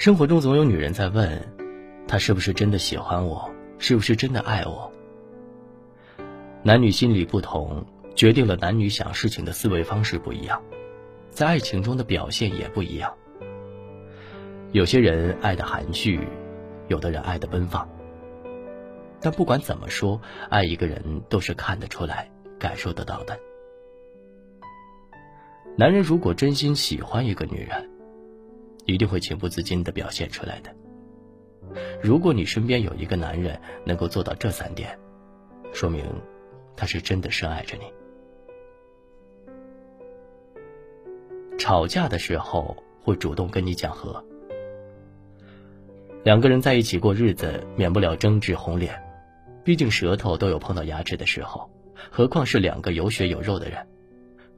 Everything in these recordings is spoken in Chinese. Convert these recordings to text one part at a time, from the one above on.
生活中总有女人在问，他是不是真的喜欢我，是不是真的爱我？男女心理不同，决定了男女想事情的思维方式不一样，在爱情中的表现也不一样。有些人爱的含蓄，有的人爱的奔放。但不管怎么说，爱一个人都是看得出来、感受得到的。男人如果真心喜欢一个女人，一定会情不自禁的表现出来的。如果你身边有一个男人能够做到这三点，说明他是真的深爱着你。吵架的时候会主动跟你讲和。两个人在一起过日子，免不了争执红脸，毕竟舌头都有碰到牙齿的时候，何况是两个有血有肉的人，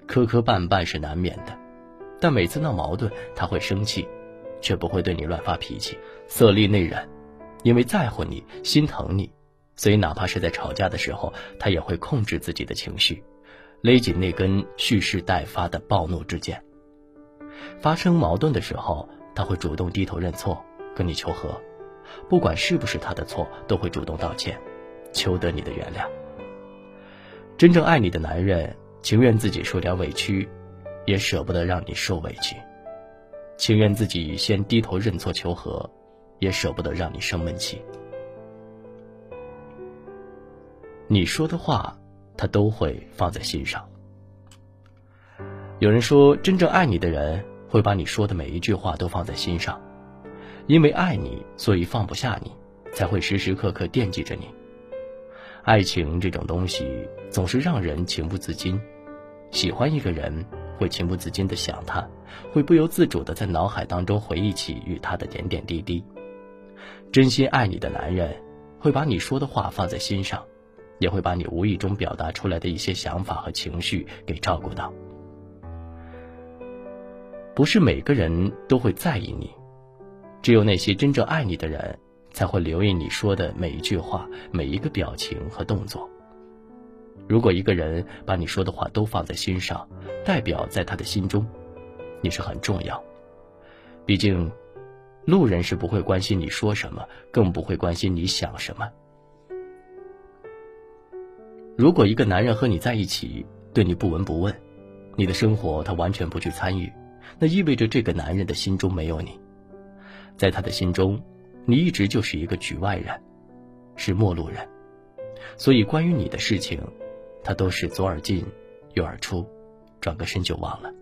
磕磕绊绊是难免的。但每次闹矛盾，他会生气。却不会对你乱发脾气，色厉内荏，因为在乎你，心疼你，所以哪怕是在吵架的时候，他也会控制自己的情绪，勒紧那根蓄势待发的暴怒之剑。发生矛盾的时候，他会主动低头认错，跟你求和，不管是不是他的错，都会主动道歉，求得你的原谅。真正爱你的男人，情愿自己受点委屈，也舍不得让你受委屈。情愿自己先低头认错求和，也舍不得让你生闷气。你说的话，他都会放在心上。有人说，真正爱你的人会把你说的每一句话都放在心上，因为爱你，所以放不下你，才会时时刻刻惦记着你。爱情这种东西，总是让人情不自禁，喜欢一个人。会情不自禁的想他，会不由自主的在脑海当中回忆起与他的点点滴滴。真心爱你的男人，会把你说的话放在心上，也会把你无意中表达出来的一些想法和情绪给照顾到。不是每个人都会在意你，只有那些真正爱你的人，才会留意你说的每一句话、每一个表情和动作。如果一个人把你说的话都放在心上，代表在他的心中，你是很重要。毕竟，路人是不会关心你说什么，更不会关心你想什么。如果一个男人和你在一起，对你不闻不问，你的生活他完全不去参与，那意味着这个男人的心中没有你，在他的心中，你一直就是一个局外人，是陌路人。所以，关于你的事情。他都是左耳进，右耳出，转个身就忘了。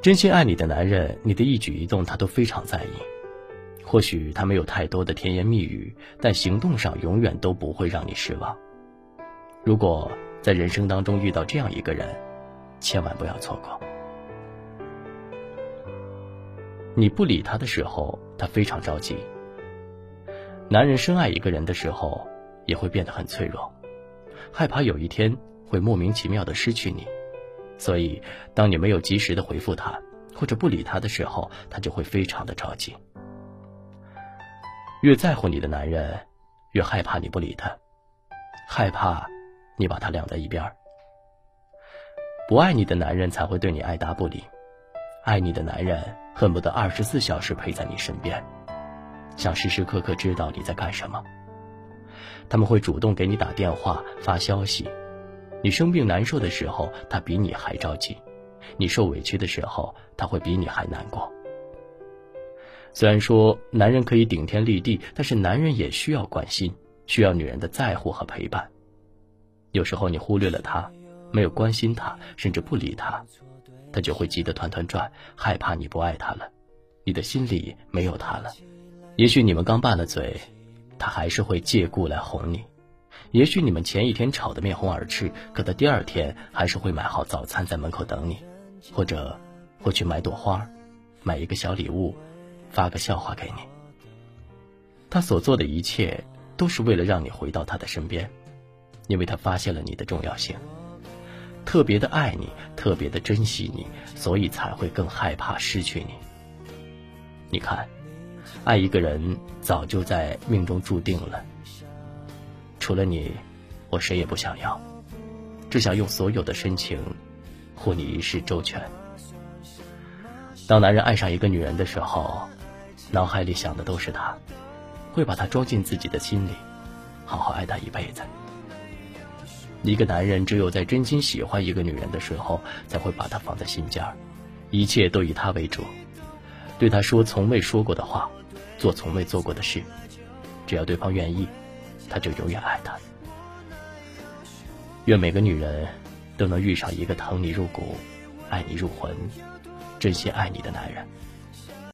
真心爱你的男人，你的一举一动他都非常在意。或许他没有太多的甜言蜜语，但行动上永远都不会让你失望。如果在人生当中遇到这样一个人，千万不要错过。你不理他的时候，他非常着急。男人深爱一个人的时候，也会变得很脆弱。害怕有一天会莫名其妙的失去你，所以当你没有及时的回复他，或者不理他的时候，他就会非常的着急。越在乎你的男人，越害怕你不理他，害怕你把他晾在一边儿。不爱你的男人才会对你爱答不理，爱你的男人恨不得二十四小时陪在你身边，想时时刻刻知道你在干什么。他们会主动给你打电话、发消息。你生病难受的时候，他比你还着急；你受委屈的时候，他会比你还难过。虽然说男人可以顶天立地，但是男人也需要关心，需要女人的在乎和陪伴。有时候你忽略了他，没有关心他，甚至不理他，他就会急得团团转，害怕你不爱他了，你的心里没有他了。也许你们刚拌了嘴。他还是会借故来哄你，也许你们前一天吵得面红耳赤，可他第二天还是会买好早餐在门口等你，或者会去买朵花，买一个小礼物，发个笑话给你。他所做的一切都是为了让你回到他的身边，因为他发现了你的重要性，特别的爱你，特别的珍惜你，所以才会更害怕失去你。你看。爱一个人早就在命中注定了。除了你，我谁也不想要，只想用所有的深情护你一世周全。当男人爱上一个女人的时候，脑海里想的都是她，会把她装进自己的心里，好好爱她一辈子。一个男人只有在真心喜欢一个女人的时候，才会把她放在心尖儿，一切都以她为主，对她说从未说过的话，做从未做过的事，只要对方愿意，他就永远爱她。愿每个女人都能遇上一个疼你入骨、爱你入魂、真心爱你的男人。